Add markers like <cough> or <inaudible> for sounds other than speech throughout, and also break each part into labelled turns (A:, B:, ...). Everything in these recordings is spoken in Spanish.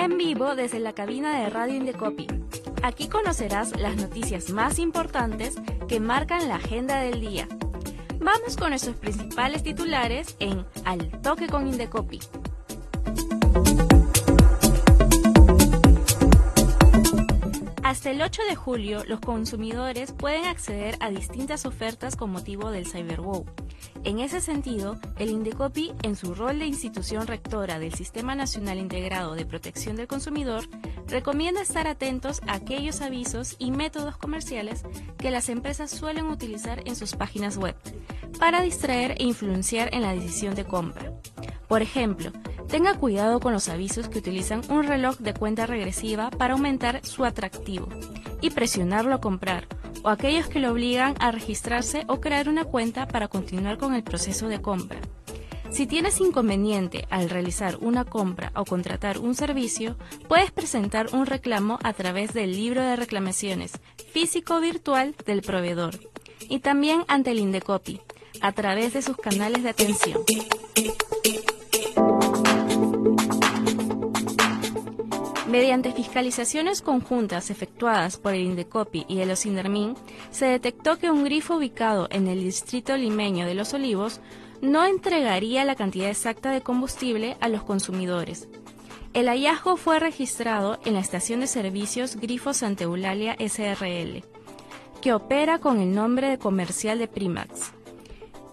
A: en vivo desde la cabina de Radio Indecopi. Aquí conocerás las noticias más importantes que marcan la agenda del día. Vamos con nuestros principales titulares en Al Toque con Indecopi. Hasta el 8 de julio, los consumidores pueden acceder a distintas ofertas con motivo del Cyberwow. En ese sentido, el Indecopi, en su rol de institución rectora del Sistema Nacional Integrado de Protección del Consumidor, recomienda estar atentos a aquellos avisos y métodos comerciales que las empresas suelen utilizar en sus páginas web para distraer e influenciar en la decisión de compra. Por ejemplo, tenga cuidado con los avisos que utilizan un reloj de cuenta regresiva para aumentar su atractivo y presionarlo a comprar, o aquellos que lo obligan a registrarse o crear una cuenta para continuar con el proceso de compra. Si tienes inconveniente al realizar una compra o contratar un servicio, puedes presentar un reclamo a través del libro de reclamaciones físico virtual del proveedor y también ante el Indecopi a través de sus canales de atención. Mediante fiscalizaciones conjuntas efectuadas por el Indecopi y el OSINDERMIN, se detectó que un grifo ubicado en el distrito limeño de Los Olivos no entregaría la cantidad exacta de combustible a los consumidores. El hallazgo fue registrado en la estación de servicios Grifo Santa Eulalia SRL, que opera con el nombre de comercial de Primax.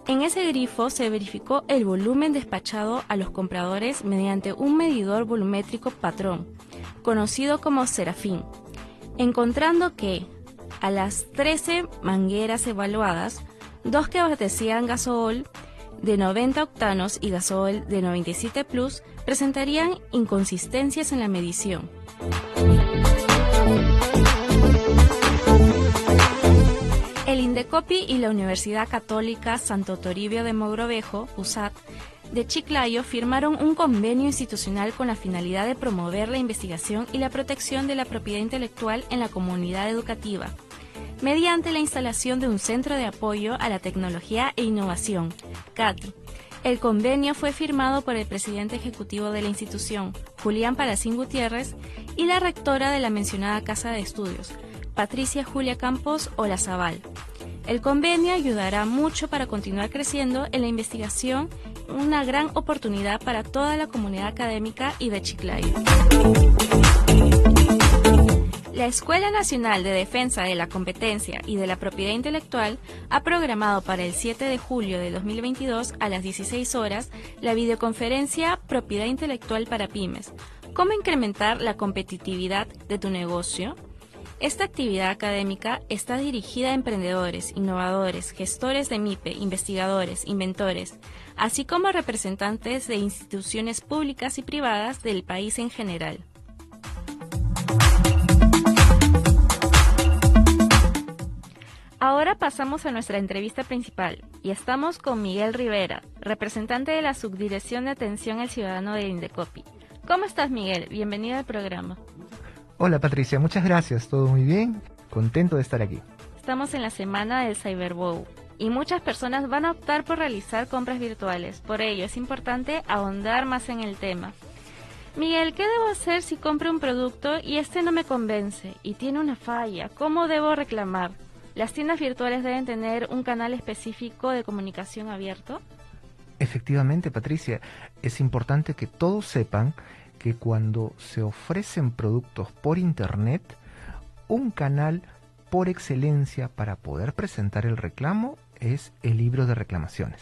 A: En ese grifo se verificó el volumen despachado a los compradores mediante un medidor volumétrico patrón, conocido como Serafín, encontrando que a las 13 mangueras evaluadas, dos que abastecían gasol de 90 octanos y gasol de 97 plus presentarían inconsistencias en la medición. El Indecopi y la Universidad Católica Santo Toribio de Mogrovejo, USAT, de Chiclayo firmaron un convenio institucional con la finalidad de promover la investigación y la protección de la propiedad intelectual en la comunidad educativa, mediante la instalación de un centro de apoyo a la tecnología e innovación, CATI. El convenio fue firmado por el presidente ejecutivo de la institución, Julián Palacín Gutiérrez, y la rectora de la mencionada Casa de Estudios, Patricia Julia Campos Olazabal. El convenio ayudará mucho para continuar creciendo en la investigación una gran oportunidad para toda la comunidad académica y de Chiclayo. La Escuela Nacional de Defensa de la Competencia y de la Propiedad Intelectual ha programado para el 7 de julio de 2022 a las 16 horas la videoconferencia Propiedad Intelectual para Pymes. ¿Cómo incrementar la competitividad de tu negocio? Esta actividad académica está dirigida a emprendedores, innovadores, gestores de MIPE, investigadores, inventores, así como representantes de instituciones públicas y privadas del país en general. Ahora pasamos a nuestra entrevista principal y estamos con Miguel Rivera, representante de la Subdirección de Atención al Ciudadano de Indecopi. ¿Cómo estás, Miguel? Bienvenido al programa.
B: Hola Patricia, muchas gracias, todo muy bien, contento de estar aquí.
A: Estamos en la semana del Cyberbow y muchas personas van a optar por realizar compras virtuales, por ello es importante ahondar más en el tema. Miguel, ¿qué debo hacer si compro un producto y este no me convence y tiene una falla? ¿Cómo debo reclamar? ¿Las tiendas virtuales deben tener un canal específico de comunicación abierto?
B: Efectivamente, Patricia, es importante que todos sepan cuando se ofrecen productos por Internet, un canal por excelencia para poder presentar el reclamo es el libro de reclamaciones.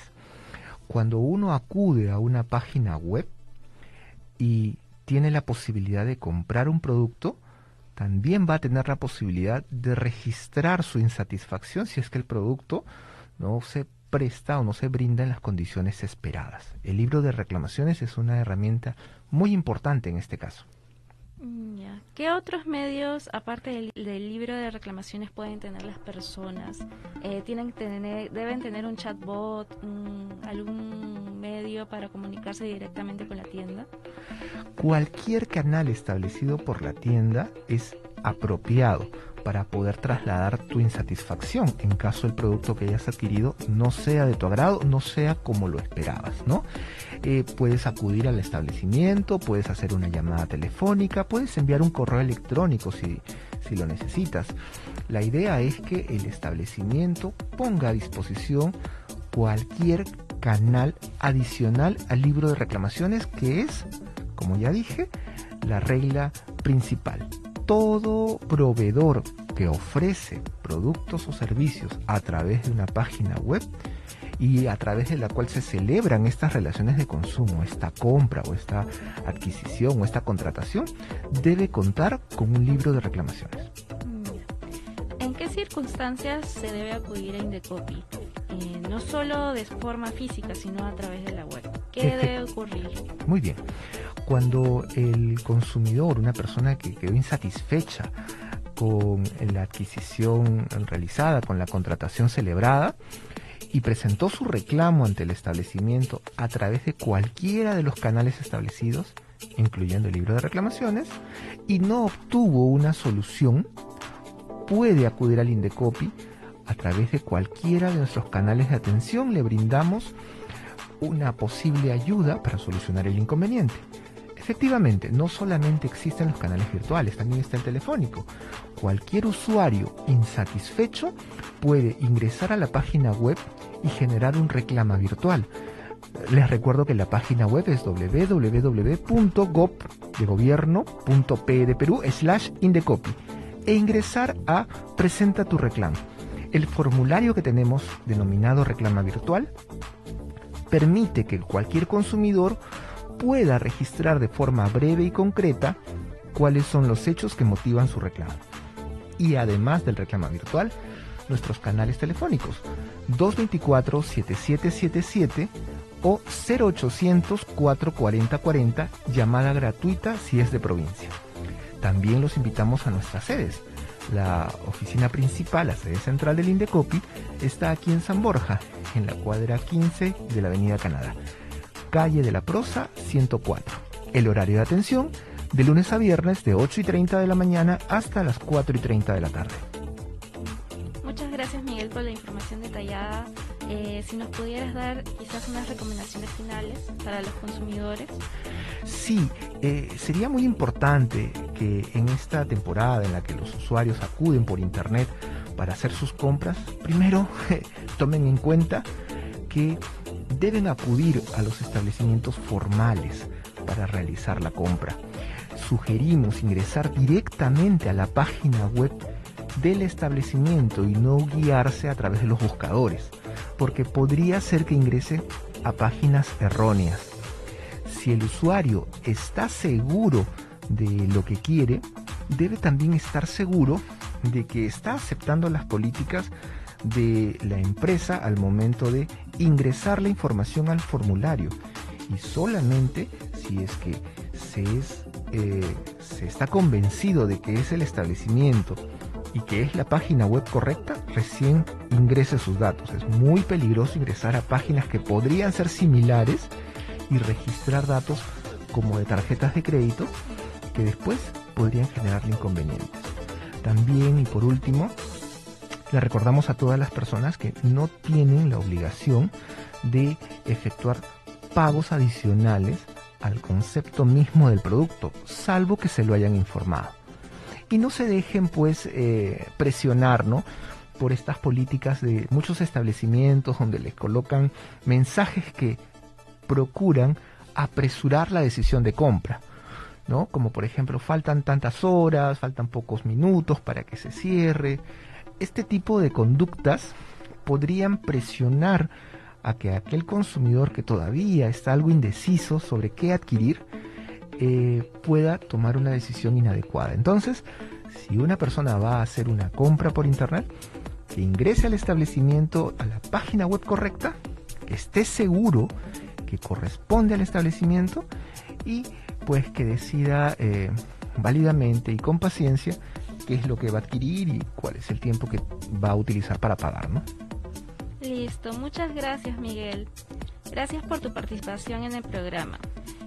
B: Cuando uno acude a una página web y tiene la posibilidad de comprar un producto, también va a tener la posibilidad de registrar su insatisfacción si es que el producto no se presta o no se brinda en las condiciones esperadas. El libro de reclamaciones es una herramienta muy importante en este caso.
A: Mm, ¿Qué otros medios, aparte del, libro de reclamaciones, pueden tener las personas? Eh, tienen tener, ¿Deben tener un chatbot, algún medio para comunicarse directamente con la tienda?
B: Cualquier canal establecido por la tienda es apropiado para poder trasladar tu insatisfacción en caso el producto que hayas adquirido no sea de tu agrado, no sea como lo esperabas, ¿no? Eh, puedes acudir al establecimiento, puedes hacer una llamada telefónica, puedes enviar un correo electrónico si, si lo necesitas. La idea es que el establecimiento ponga a disposición cualquier canal adicional al libro de reclamaciones que es, como ya dije, la regla principal todo proveedor que ofrece productos o servicios a través de una página web y a través de la cual se celebran estas relaciones de consumo, esta compra o esta adquisición o esta contratación, debe contar con un libro de reclamaciones.
A: ¿En qué circunstancias se debe acudir a Indecopy? Eh, no solo de forma física, sino a través de la web. ¿Qué debe ocurrir?
B: Muy bien. Cuando el consumidor, una persona que quedó insatisfecha con la adquisición realizada, con la contratación celebrada, y presentó su reclamo ante el establecimiento a través de cualquiera de los canales establecidos, incluyendo el libro de reclamaciones, y no obtuvo una solución, puede acudir al Indecopi a través de cualquiera de nuestros canales de atención, le brindamos una posible ayuda para solucionar el inconveniente. Efectivamente, no solamente existen los canales virtuales, también está el telefónico. Cualquier usuario insatisfecho puede ingresar a la página web y generar un reclama virtual. Les recuerdo que la página web es www.gov de Perú e ingresar a Presenta tu reclamo. El formulario que tenemos denominado reclama virtual permite que cualquier consumidor pueda registrar de forma breve y concreta cuáles son los hechos que motivan su reclamo. Y además del reclamo virtual, nuestros canales telefónicos 224-7777 o 0800-440-40, llamada gratuita si es de provincia. También los invitamos a nuestras sedes. La oficina principal, la sede central del Indecopi, está aquí en San Borja, en la cuadra 15 de la Avenida Canadá calle de la Prosa 104. El horario de atención de lunes a viernes de 8 y 30 de la mañana hasta las 4 y 30 de la tarde.
A: Muchas gracias Miguel por la información detallada. Eh, si nos pudieras dar quizás unas recomendaciones finales para los consumidores.
B: Sí, eh, sería muy importante que en esta temporada en la que los usuarios acuden por internet para hacer sus compras, primero <laughs> tomen en cuenta que deben acudir a los establecimientos formales para realizar la compra. Sugerimos ingresar directamente a la página web del establecimiento y no guiarse a través de los buscadores, porque podría ser que ingrese a páginas erróneas. Si el usuario está seguro de lo que quiere, debe también estar seguro de que está aceptando las políticas de la empresa al momento de ingresar la información al formulario y solamente si es que se, es, eh, se está convencido de que es el establecimiento y que es la página web correcta, recién ingrese sus datos. Es muy peligroso ingresar a páginas que podrían ser similares y registrar datos como de tarjetas de crédito que después podrían generarle inconvenientes. También y por último, le recordamos a todas las personas que no tienen la obligación de efectuar pagos adicionales al concepto mismo del producto, salvo que se lo hayan informado. Y no se dejen pues eh, presionar, por estas políticas de muchos establecimientos donde les colocan mensajes que procuran apresurar la decisión de compra. ¿no? Como por ejemplo, faltan tantas horas, faltan pocos minutos para que se cierre, este tipo de conductas podrían presionar a que aquel consumidor que todavía está algo indeciso sobre qué adquirir eh, pueda tomar una decisión inadecuada. Entonces, si una persona va a hacer una compra por internet, que ingrese al establecimiento a la página web correcta, que esté seguro que corresponde al establecimiento y pues que decida eh, válidamente y con paciencia qué es lo que va a adquirir y cuál es el tiempo que va a utilizar para pagar, ¿no?
A: Listo, muchas gracias Miguel. Gracias por tu participación en el programa.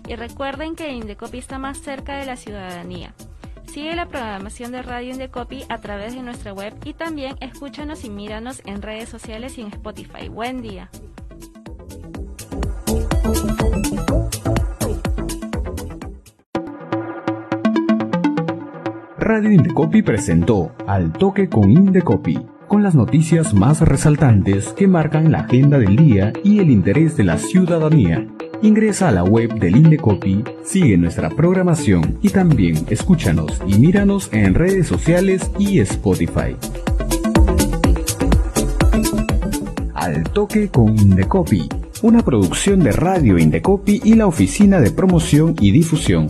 A: Y recuerden que Indecopi está más cerca de la ciudadanía. Sigue la programación de Radio Indecopi a través de nuestra web y también escúchanos y míranos en redes sociales y en Spotify. Buen día.
C: Radio Indecopi presentó Al Toque con Indecopi, con las noticias más resaltantes que marcan la agenda del día y el interés de la ciudadanía. Ingresa a la web del Indecopi, sigue nuestra programación y también escúchanos y míranos en redes sociales y Spotify. Al toque con Indecopi, una producción de Radio Indecopi y la Oficina de Promoción y Difusión.